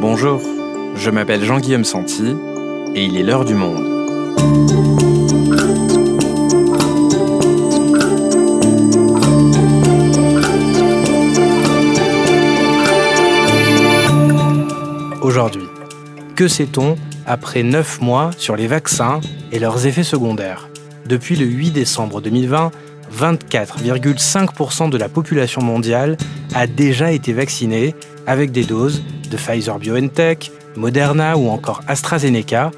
Bonjour, je m'appelle Jean-Guillaume Santi et il est l'heure du monde. Aujourd'hui, que sait-on après 9 mois sur les vaccins et leurs effets secondaires? Depuis le 8 décembre 2020, 24,5% de la population mondiale a déjà été vaccinée avec des doses de Pfizer BioNTech, Moderna ou encore AstraZeneca.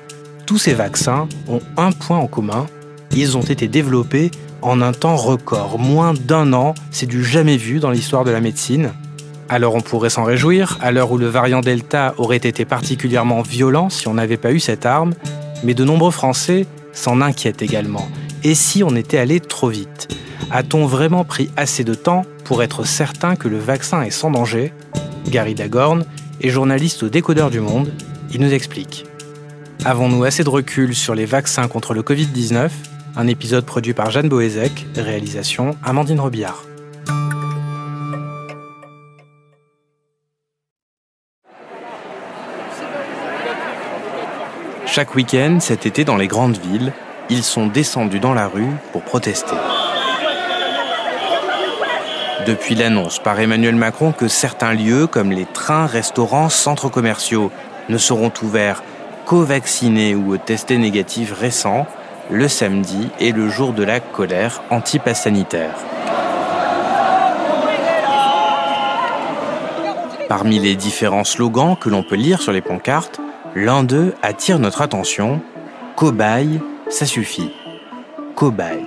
Tous ces vaccins ont un point en commun, ils ont été développés en un temps record, moins d'un an, c'est du jamais vu dans l'histoire de la médecine. Alors on pourrait s'en réjouir, à l'heure où le variant Delta aurait été particulièrement violent si on n'avait pas eu cette arme, mais de nombreux Français s'en inquiètent également. Et si on était allé trop vite? A-t-on vraiment pris assez de temps pour être certain que le vaccin est sans danger? Gary Dagorn est journaliste au Décodeur du Monde. Il nous explique. Avons-nous assez de recul sur les vaccins contre le Covid-19 Un épisode produit par Jeanne Boézek, réalisation Amandine Robillard. Chaque week-end, cet été, dans les grandes villes, ils sont descendus dans la rue pour protester. Depuis l'annonce par Emmanuel Macron que certains lieux, comme les trains, restaurants, centres commerciaux, ne seront ouverts qu'aux vaccinés ou aux testés négatifs récents, le samedi est le jour de la colère anti-pass. Parmi les différents slogans que l'on peut lire sur les pancartes, l'un d'eux attire notre attention. Cobaye, ça suffit. Cobaye.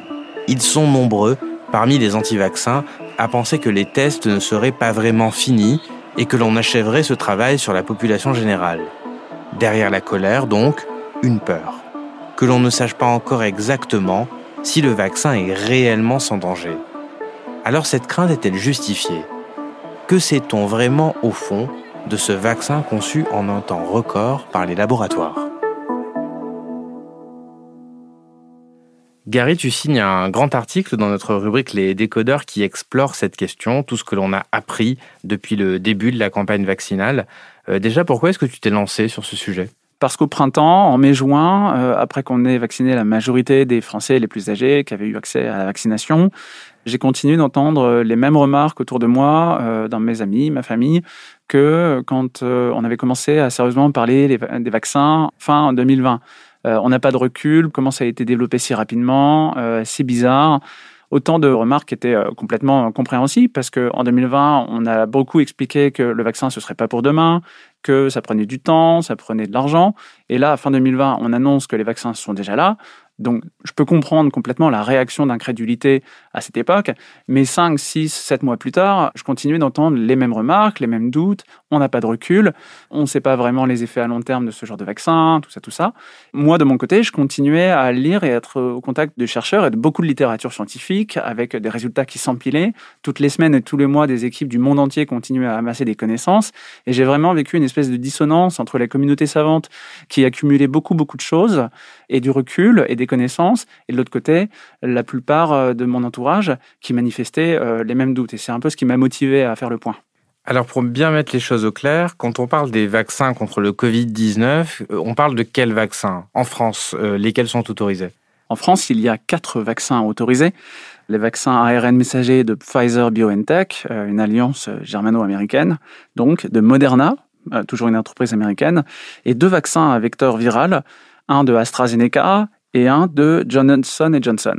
Ils sont nombreux parmi les anti-vaccins à penser que les tests ne seraient pas vraiment finis et que l'on achèverait ce travail sur la population générale. Derrière la colère, donc, une peur. Que l'on ne sache pas encore exactement si le vaccin est réellement sans danger. Alors cette crainte est-elle justifiée? Que sait-on vraiment au fond de ce vaccin conçu en un temps record par les laboratoires? Gary, tu signes un grand article dans notre rubrique Les décodeurs qui explore cette question, tout ce que l'on a appris depuis le début de la campagne vaccinale. Euh, déjà, pourquoi est-ce que tu t'es lancé sur ce sujet? Parce qu'au printemps, en mai-juin, euh, après qu'on ait vacciné la majorité des Français les plus âgés qui avaient eu accès à la vaccination, j'ai continué d'entendre les mêmes remarques autour de moi, euh, dans mes amis, ma famille, que quand on avait commencé à sérieusement parler des vaccins fin 2020. Euh, on n'a pas de recul, comment ça a été développé si rapidement, euh, c'est bizarre. Autant de remarques qui étaient euh, complètement compréhensibles parce qu'en 2020, on a beaucoup expliqué que le vaccin, ce serait pas pour demain, que ça prenait du temps, ça prenait de l'argent. Et là, fin 2020, on annonce que les vaccins sont déjà là. Donc, je peux comprendre complètement la réaction d'incrédulité à cette époque, mais 5, 6, 7 mois plus tard, je continue d'entendre les mêmes remarques, les mêmes doutes, on n'a pas de recul, on ne sait pas vraiment les effets à long terme de ce genre de vaccin, tout ça, tout ça. Moi, de mon côté, je continuais à lire et être au contact de chercheurs et de beaucoup de littérature scientifique, avec des résultats qui s'empilaient. Toutes les semaines et tous les mois, des équipes du monde entier continuaient à amasser des connaissances, et j'ai vraiment vécu une espèce de dissonance entre la communauté savante qui accumulait beaucoup, beaucoup de choses, et du recul, et des connaissances, et de l'autre côté, la plupart euh, de mon entourage qui manifestaient euh, les mêmes doutes. Et c'est un peu ce qui m'a motivé à faire le point. Alors pour bien mettre les choses au clair, quand on parle des vaccins contre le Covid-19, euh, on parle de quels vaccins? En France, lesquels sont autorisés? En France, il y a quatre vaccins autorisés. Les vaccins ARN messagers de Pfizer BioNTech, une alliance germano-américaine, donc de Moderna, toujours une entreprise américaine, et deux vaccins à vecteur viral, un de AstraZeneca et un de Johnson Johnson.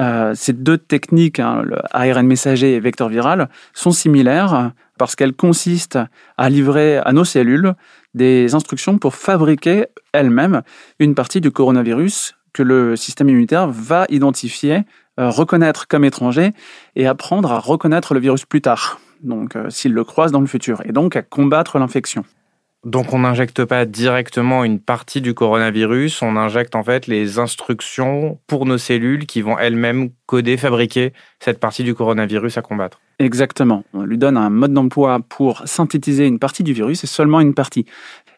Euh, ces deux techniques, hein, ARN messager et vecteur viral, sont similaires parce qu'elles consistent à livrer à nos cellules des instructions pour fabriquer elles-mêmes une partie du coronavirus que le système immunitaire va identifier, euh, reconnaître comme étranger et apprendre à reconnaître le virus plus tard, donc euh, s'il le croise dans le futur, et donc à combattre l'infection. Donc on n'injecte pas directement une partie du coronavirus, on injecte en fait les instructions pour nos cellules qui vont elles-mêmes coder, fabriquer cette partie du coronavirus à combattre. Exactement. On lui donne un mode d'emploi pour synthétiser une partie du virus et seulement une partie.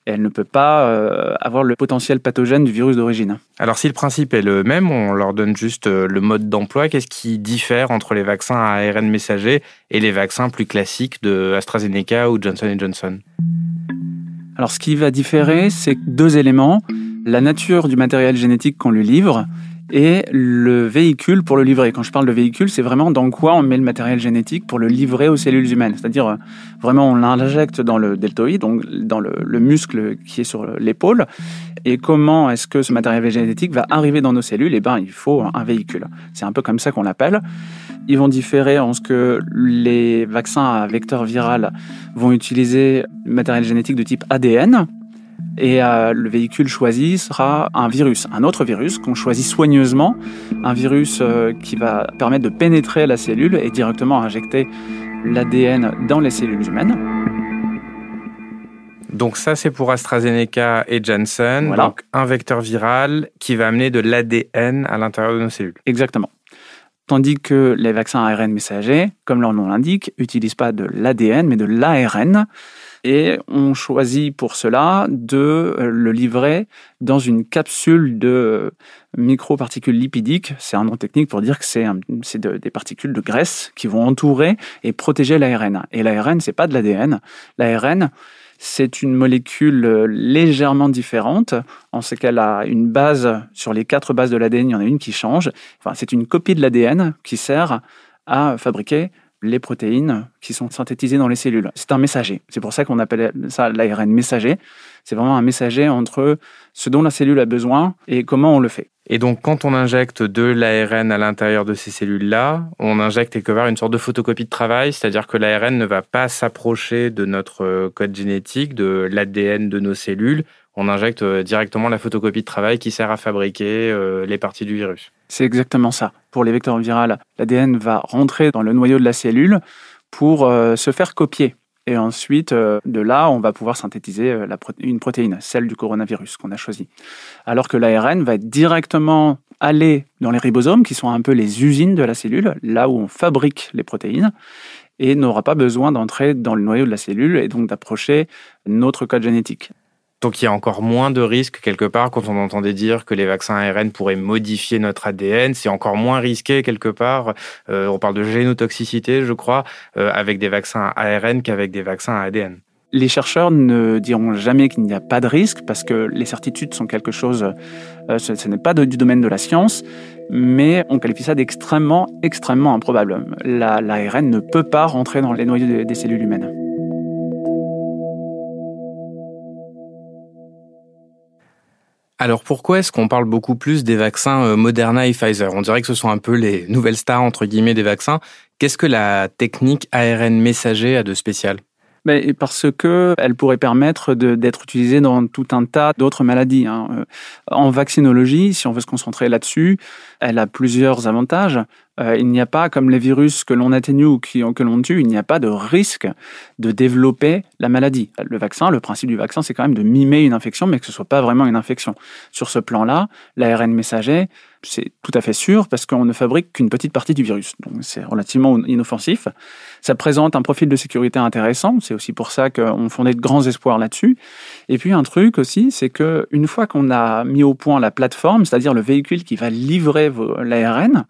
elle ne peut pas euh, avoir le potentiel pathogène du virus d'origine. Alors si le principe est le même, on leur donne juste euh, le mode d'emploi. Qu'est-ce qui diffère entre les vaccins à ARN messager et les vaccins plus classiques de AstraZeneca ou Johnson Johnson? Alors, ce qui va différer, c'est deux éléments. La nature du matériel génétique qu'on lui livre et le véhicule pour le livrer. Quand je parle de véhicule, c'est vraiment dans quoi on met le matériel génétique pour le livrer aux cellules humaines. C'est-à-dire, euh, vraiment, on l'injecte dans le deltoïde, donc dans le, le muscle qui est sur l'épaule. Et comment est-ce que ce matériel génétique va arriver dans nos cellules? Eh bien, il faut un véhicule. C'est un peu comme ça qu'on l'appelle. Ils vont différer en ce que les vaccins à vecteur viral vont utiliser matériel génétique de type ADN, et euh, le véhicule choisi sera un virus, un autre virus qu'on choisit soigneusement, un virus euh, qui va permettre de pénétrer la cellule et directement injecter l'ADN dans les cellules humaines. Donc ça, c'est pour AstraZeneca et Janssen. Donc un vecteur viral qui va amener de l'ADN à l'intérieur de nos cellules. Exactement. Tandis que les vaccins ARN messagers, comme leur nom l'indique, n'utilisent pas de l'ADN, mais de l'ARN. Et on choisit pour cela de le livrer dans une capsule de microparticules lipidiques. C'est un nom technique pour dire que c'est des particules de graisse qui vont entourer et protéger l'ARN. Et l'ARN, c'est pas de l'ADN. L'ARN, c'est une molécule euh, légèrement différente. En ce qu'elle a une base, sur les quatre bases de l'ADN, il y en a une qui change. Enfin, c'est une copie de l'ADN qui sert à fabriquer les protéines qui sont synthétisées dans les cellules. C'est un messager. C'est pour ça qu'on appelle ça l'ARN messager. C'est vraiment un messager entre ce dont la cellule a besoin et comment on le fait. Et donc, quand on injecte de l'ARN à l'intérieur de ces cellules-là, on injecte quelque part une sorte de photocopie de travail, c'est-à-dire que l'ARN ne va pas s'approcher de notre euh, code génétique, de l'ADN de nos cellules. On injecte euh, directement la photocopie de travail qui sert à fabriquer euh, les parties du virus. C'est exactement ça. Pour les vecteurs virales, l'ADN va rentrer dans le noyau de la cellule pour se faire copier. Et ensuite, euh, de là, on va pouvoir synthétiser euh, une protéine, celle du coronavirus qu'on a choisi. Alors que l'ARN va directement aller dans les ribosomes, qui sont un peu les usines de la cellule, là où on fabrique les protéines, et n'aura pas besoin d'entrer dans le noyau de la cellule et donc d'approcher notre code génétique. Donc il y a encore moins de risques quelque part quand on entendait dire que les vaccins ARN pourraient modifier notre ADN. C'est encore moins risqué quelque part. Euh, on parle de génotoxicité, je crois, euh, avec des vaccins ARN qu'avec des vaccins ADN. Les chercheurs ne diront jamais qu'il n'y a pas de risque parce que les certitudes sont quelque chose, euh, ce, n'est pas du domaine de la science, mais on qualifie ça d'extrêmement, extrêmement improbable. L'ARN ne peut pas rentrer dans les noyaux des cellules humaines. Alors pourquoi est-ce qu'on parle beaucoup plus des vaccins euh, Moderna et Pfizer? On dirait que ce sont un peu les nouvelles stars entre guillemets des vaccins. Qu'est-ce que la technique ARN messager a de spécial? Ben, parce que elle pourrait permettre d'être utilisée dans tout un tas d'autres maladies. Hein. Euh, en vaccinologie, si on veut se concentrer là-dessus, elle a plusieurs avantages. Euh, il n'y a pas, comme les virus que l'on atténue ou que l'on tue, il n'y a pas de risque de développer la maladie. Le vaccin, le principe du vaccin, c'est quand même de mimer une infection, mais que ce soit pas vraiment une infection. Sur ce plan-là, l'ARN messager, c'est tout à fait sûr parce qu'on ne fabrique qu'une petite partie du virus. Donc c'est relativement inoffensif. Ça présente un profil de sécurité intéressant. C'est aussi pour ça qu'on fondait de grands espoirs là-dessus. Et puis un truc aussi, c'est que une fois qu'on a mis au point la plateforme, c'est-à-dire le véhicule qui va livrer l'ARN,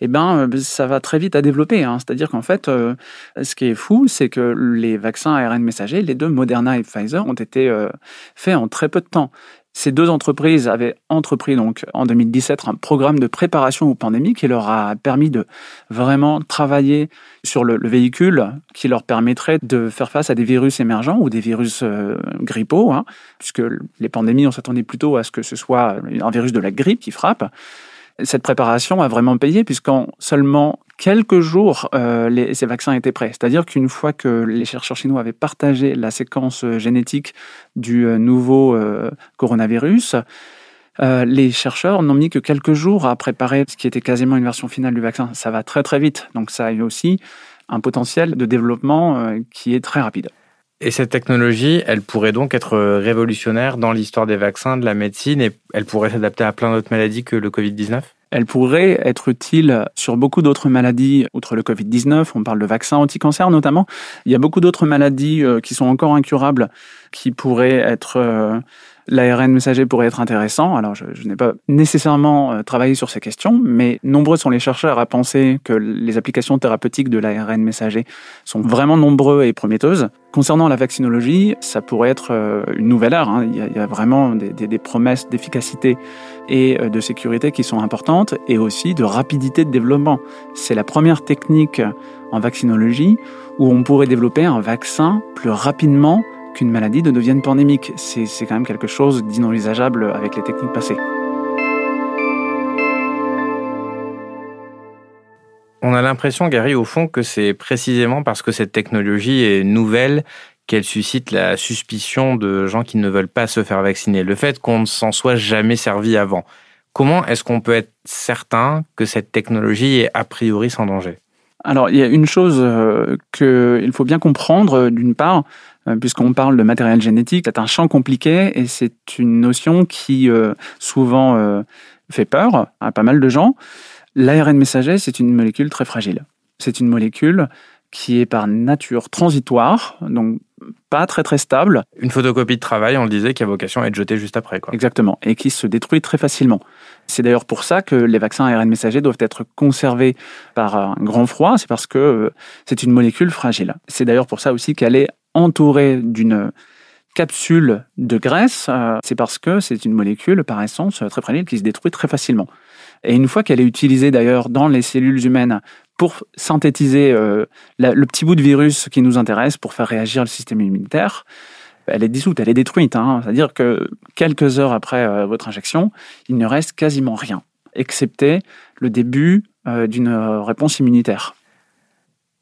eh ben, ça va très vite à développer. Hein. C'est-à-dire qu'en fait, euh, ce qui est fou, c'est que les vaccins ARN messagers, les deux Moderna et Pfizer, ont été euh, faits en très peu de temps. Ces deux entreprises avaient entrepris donc en 2017 un programme de préparation aux pandémies qui leur a permis de vraiment travailler sur le, véhicule qui leur permettrait de faire face à des virus émergents ou des virus euh, grippaux, hein, puisque les pandémies, on s'attendait plutôt à ce que ce soit un virus de la grippe qui frappe cette préparation a vraiment payé puisqu'en seulement quelques jours, euh, ces vaccins étaient prêts. C'est-à-dire qu'une fois que les chercheurs chinois avaient partagé la séquence euh, génétique du euh, nouveau coronavirus, les chercheurs n'ont mis que quelques jours à préparer ce qui était quasiment une version finale du vaccin. Ça va très très vite. Donc ça a eu aussi un potentiel de développement qui est très rapide. Et cette technologie, elle pourrait donc être révolutionnaire dans l'histoire des vaccins, de la médecine, et elle pourrait s'adapter à plein d'autres maladies que le Covid-19 elle pourrait être utile sur beaucoup d'autres maladies, outre le Covid-19. On parle de vaccins anti-cancer notamment. Il y a beaucoup d'autres maladies euh, qui sont encore incurables, qui pourraient être euh, L'ARN messager pourrait être intéressant. Alors, je, n'ai pas nécessairement euh, travaillé sur ces questions, mais nombreux sont les chercheurs à penser que les applications thérapeutiques de l'ARN messager sont vraiment nombreux et prometteuses. Concernant la vaccinologie, ça pourrait être euh, une nouvelle ère. Hein. Il, y a, vraiment des, promesses d'efficacité et euh, de sécurité qui sont importantes, et aussi de rapidité de développement. C'est la première technique en vaccinologie où on pourrait développer un vaccin plus rapidement qu'une maladie ne devienne pandémique. C'est quand même quelque chose d'inenvisageable avec les techniques passées. On a l'impression, Gary, au fond, que c'est précisément parce que cette technologie est nouvelle qu'elle suscite la suspicion de gens qui ne veulent pas se faire vacciner. Le fait qu'on ne s'en soit jamais servi avant. Comment est-ce qu'on peut être certain que cette technologie est a priori sans danger? Alors, il y a une chose euh, qu'il faut bien comprendre, euh, d'une part, puisqu'on parle de matériel génétique, c'est un champ compliqué et c'est une notion qui souvent fait peur à pas mal de gens. L'ARN messager, c'est une molécule très fragile. C'est une molécule qui est par nature transitoire, donc pas très très stable. Une photocopie de travail, on le disait, qui a vocation à être jetée juste après. Quoi. Exactement, et qui se détruit très facilement. C'est d'ailleurs pour ça que les vaccins ARN messagers doivent être conservés par un grand froid, c'est parce que euh, c'est une molécule fragile. C'est d'ailleurs pour ça aussi qu'elle est entourée d'une capsule de graisse, euh, c'est parce que c'est une molécule par essence très fragile qui se détruit très facilement. Et une fois qu'elle est utilisée d'ailleurs dans les cellules humaines pour synthétiser euh, le petit bout de virus qui nous intéresse pour faire réagir le système immunitaire, elle est dissoute, elle est détruite. Hein. C'est-à-dire que quelques heures après euh, votre injection, il ne reste quasiment rien, excepté le début euh, d'une réponse immunitaire.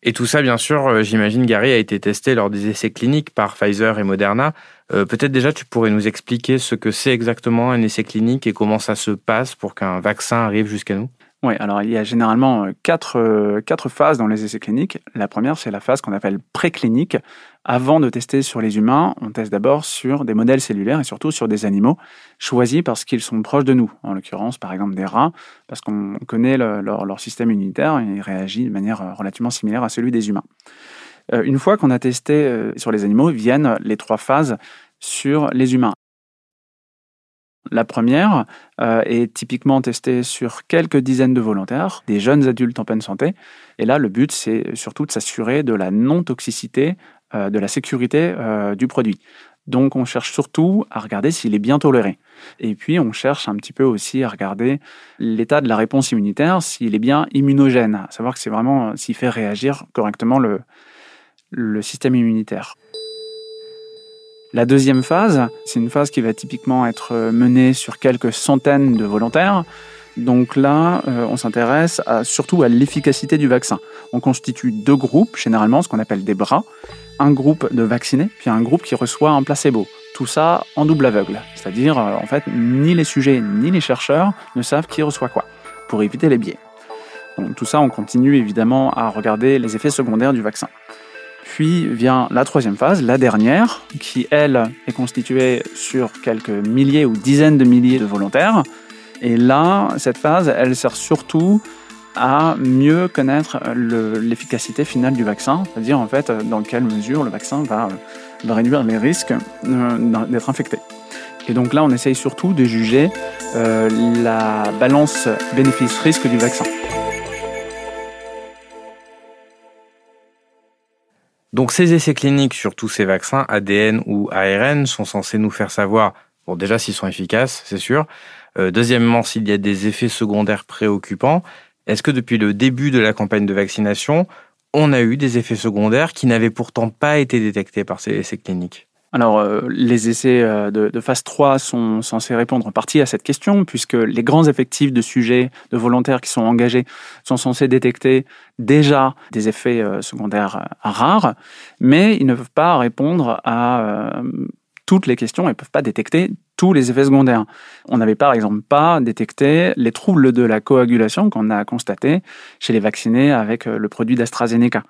Et tout ça, bien sûr, j'imagine, Gary, a été testé lors des essais cliniques par Pfizer et Moderna. Peut-être déjà, tu pourrais nous expliquer ce que c'est exactement un essai clinique et comment ça se passe pour qu'un vaccin arrive jusqu'à nous? Oui, alors il y a généralement euh, quatre, euh, quatre phases dans les essais cliniques. La première, c'est la phase qu'on appelle préclinique. Avant de tester sur les humains, on teste d'abord sur des modèles cellulaires et surtout sur des animaux choisis parce qu'ils sont proches de nous. En l'occurrence, par exemple, des rats, parce qu'on connaît leur, système immunitaire et il réagit de manière euh, relativement similaire à celui des humains. Une fois qu'on a testé sur les animaux, viennent les trois phases sur les humains. La première euh, est typiquement testée sur quelques dizaines de volontaires, des jeunes adultes en pleine santé. Et là, le but, c'est surtout de s'assurer de la non-toxicité, euh, de la sécurité euh, du produit. Donc, on cherche surtout à regarder s'il est bien toléré. Et puis, on cherche un petit peu aussi à regarder l'état de la réponse immunitaire, s'il est bien immunogène, à savoir que c'est vraiment s'il fait réagir correctement le système immunitaire. La deuxième phase, c'est une phase qui va typiquement être menée sur quelques centaines de volontaires. Donc là, euh, on s'intéresse surtout à l'efficacité du vaccin. On constitue deux groupes, généralement ce qu'on appelle des bras. Un groupe de vaccinés, puis un groupe qui reçoit un placebo. Tout ça en double aveugle. C'est-à-dire, euh, en fait, ni les sujets ni les chercheurs ne savent qui reçoit quoi, pour éviter les biais. Donc tout ça, on continue évidemment à regarder les effets secondaires du vaccin. Puis vient la troisième phase, la dernière, qui elle est constituée sur quelques milliers ou dizaines de milliers de volontaires. Et là, cette phase, elle sert surtout à mieux connaître l'efficacité finale du vaccin, c'est-à-dire en fait dans quelle mesure le vaccin va, réduire les risques euh, d'être infecté. Et donc là, on essaye surtout de juger euh, la balance bénéfice-risque du vaccin. Donc ces essais cliniques sur tous ces vaccins, ADN ou ARN, sont censés nous faire savoir, bon déjà s'ils sont efficaces, c'est sûr. Euh, deuxièmement, s'il y a des effets secondaires préoccupants. Est-ce que depuis le début de la campagne de vaccination, on a eu des effets secondaires qui n'avaient pourtant pas été détectés par ces essais cliniques? Alors, euh, les essais euh, de, phase 3 sont censés répondre en partie à cette question, puisque les grands effectifs de sujets, de volontaires qui sont engagés, sont censés détecter déjà des effets euh, secondaires rares, mais ils ne peuvent pas répondre à toutes les questions et ne peuvent pas détecter tous les effets secondaires. On n'avait par exemple pas détecté les troubles de la coagulation qu'on a constatés chez les vaccinés avec le produit d'AstraZeneca.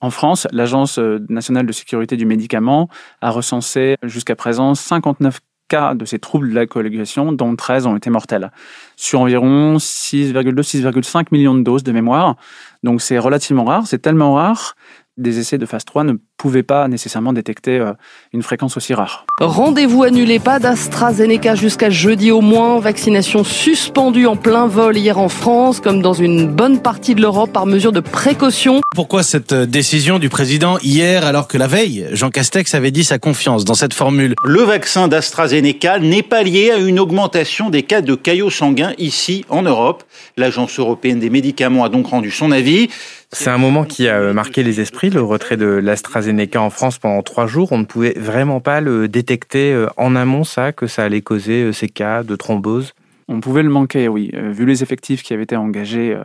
En France, l'Agence euh, nationale de sécurité du médicament a recensé jusqu'à présent 59 cas de ces troubles de la coagulation, dont 13 ont été mortels, sur environ 6,2-6,5 millions de doses de mémoire. Donc c'est relativement rare, c'est tellement rare des essais de phase 3 ne pouvaient pas nécessairement détecter euh, une fréquence aussi rare. Rendez-vous annulé, pas d'AstraZeneca jusqu'à jeudi au moins. Vaccination suspendue en plein vol hier en France, comme dans une bonne partie de l'Europe par mesure de précaution. Pourquoi cette euh, décision du président hier alors que la veille, Jean Castex avait dit sa confiance dans cette formule? Le vaccin d'AstraZeneca n'est pas lié à une augmentation des cas de caillots sanguins ici en Europe. L'Agence européenne des médicaments a donc rendu son avis. C'est un moment qui a euh, marqué les esprits, le retrait de l'AstraZeneca en France pendant trois jours. On ne pouvait vraiment pas le détecter euh, en amont, ça, que ça allait causer euh, ces cas de thrombose? On pouvait le manquer, oui. Vu les effectifs qui avaient été engagés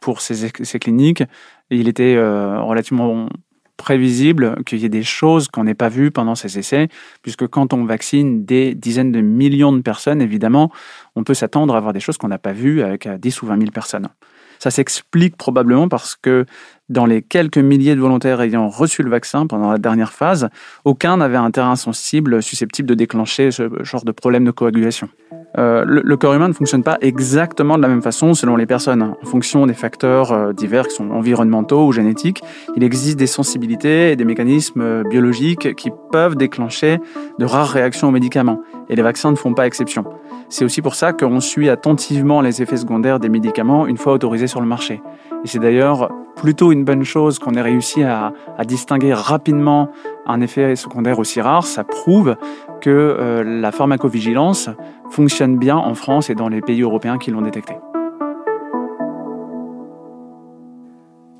pour ces, ces cliniques, il était relativement prévisible qu'il y ait des choses qu'on n'ait pas vues pendant ces essais, puisque quand on vaccine des dizaines de millions de personnes, évidemment, on peut s'attendre à voir des choses qu'on n'a pas vues avec 10 ou 20 000 personnes. Ça s'explique probablement parce que dans les quelques milliers de volontaires ayant reçu le vaccin pendant la dernière phase, aucun n'avait un terrain sensible susceptible de déclencher ce genre de problème de coagulation. Euh, le, corps humain ne fonctionne pas exactement de la même façon selon les personnes. En fonction des facteurs euh, divers qui sont environnementaux ou génétiques, il existe des sensibilités et des mécanismes euh, biologiques qui peuvent déclencher de rares réactions aux médicaments. Et les vaccins ne font pas exception. C'est aussi pour ça qu'on suit attentivement les effets secondaires des médicaments une fois autorisés sur le marché. Et c'est d'ailleurs plutôt une bonne chose qu'on ait réussi à, distinguer rapidement un effet secondaire aussi rare. Ça prouve que euh, la pharmacovigilance fonctionne bien en France et dans les pays européens qui l'ont détecté.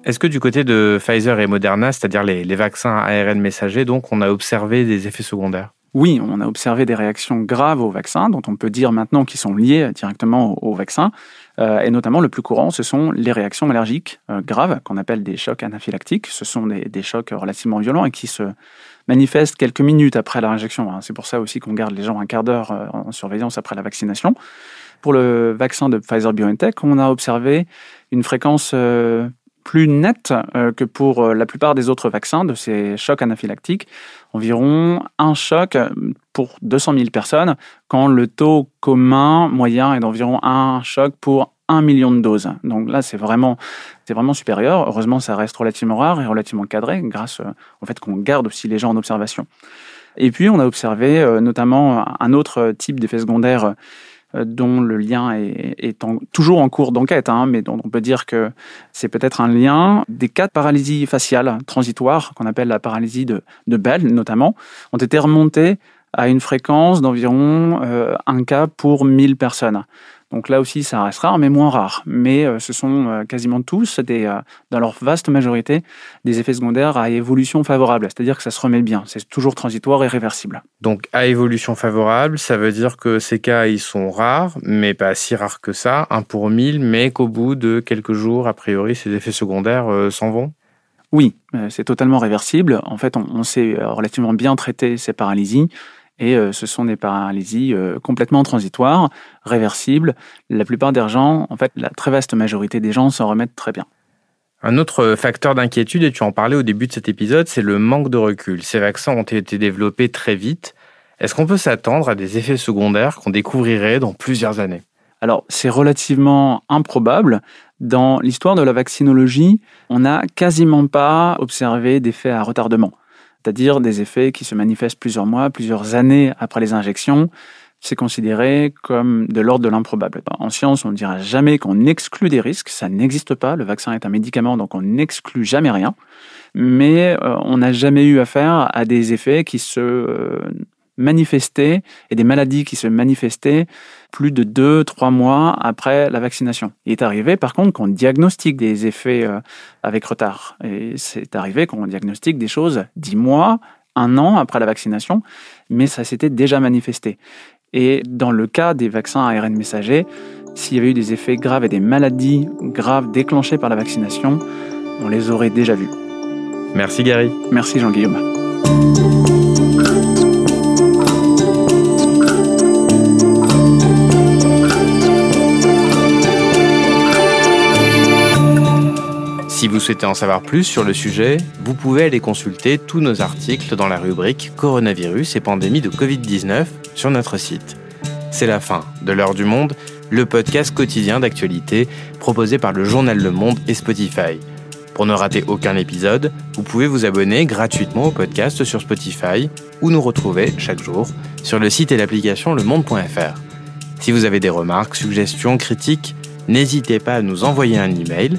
Est-ce que du côté de Pfizer et Moderna, c'est-à-dire les, les vaccins ARN messagers, donc on a observé des effets secondaires? Oui, on a observé des réactions graves au vaccin, dont on peut dire maintenant qu'ils sont liées directement au, vaccin. Euh, et notamment, le plus courant, ce sont les réactions allergiques euh, graves, qu'on appelle des chocs anaphylactiques. Ce sont des, chocs relativement violents et qui se manifestent quelques minutes après la injection. Hein. C'est pour ça aussi qu'on garde les gens un quart d'heure euh, en surveillance après la vaccination. Pour le vaccin de Pfizer-BioNTech, on a observé une fréquence plus nette que pour la plupart des autres vaccins de ces chocs anaphylactiques environ un choc pour 200 000 personnes, quand le taux commun moyen est d'environ un choc pour un million de doses. Donc là, c'est vraiment, c'est vraiment supérieur. Heureusement, ça reste relativement rare et relativement cadré, grâce au fait qu'on garde aussi les gens en observation. Et puis, on a observé euh, notamment un autre type d'effet secondaire euh, dont le lien est, toujours en cours d'enquête, hein, mais dont on peut dire que c'est peut-être un lien. Des cas de paralysie faciale transitoire, qu'on appelle la paralysie de, de Bell notamment, ont été remontés à une fréquence d'environ euh, un cas pour 1000 personnes. Donc là aussi, ça reste rare, mais moins rare. Mais euh, ce sont euh, quasiment tous, des, euh, dans leur vaste majorité, des effets secondaires à évolution favorable. C'est-à-dire que ça se remet bien. C'est toujours transitoire et réversible. Donc à évolution favorable, ça veut dire que ces cas, ils sont rares, mais pas si rares que ça, un pour mille, mais qu'au bout de quelques jours, a priori, ces effets secondaires s'en vont oui, c'est totalement réversible. En fait, on, on sait relativement bien traiter ces paralysies. Et euh, ce sont des paralysies euh, complètement transitoires, réversibles. La plupart des gens, en fait, la très vaste majorité des gens s'en remettent très bien. Un autre facteur d'inquiétude, et tu en parlais au début de cet épisode, c'est le manque de recul. Ces vaccins ont été développés très vite. Est-ce qu'on peut s'attendre à des effets secondaires qu'on découvrirait dans plusieurs années? Alors, c'est relativement improbable. Dans l'histoire de la vaccinologie, on n'a quasiment pas observé d'effets à retardement c'est-à-dire des effets qui se manifestent plusieurs mois, plusieurs années après les injections. C'est considéré comme de l'ordre de l'improbable. En science, on ne dira jamais qu'on exclut des risques, ça n'existe pas. Le vaccin est un médicament, donc on n'exclut jamais rien. Mais euh, on n'a jamais eu affaire à des effets qui se manifester et des maladies qui se manifestaient plus de deux, trois mois après la vaccination. Il est arrivé, par contre, qu'on diagnostique des effets euh, avec retard. Et c'est arrivé qu'on diagnostique des choses dix mois, un an après la vaccination, mais ça s'était déjà manifesté. Et dans le cas des vaccins ARN messagers, s'il y avait eu des effets graves et des maladies graves déclenchées par la vaccination, on les aurait déjà vus. Merci Gary. Merci Jean-Guillaume. Si vous souhaitez en savoir plus sur le sujet, vous pouvez aller consulter tous nos articles dans la rubrique Coronavirus et pandémie de Covid-19 sur notre site. C'est la fin de l'heure du monde, le podcast quotidien d'actualité proposé par le journal Le Monde et Spotify. Pour ne rater aucun épisode, vous pouvez vous abonner gratuitement au podcast sur Spotify ou nous retrouver chaque jour sur le site et l'application lemonde.fr. Si vous avez des remarques, suggestions, critiques, n'hésitez pas à nous envoyer un email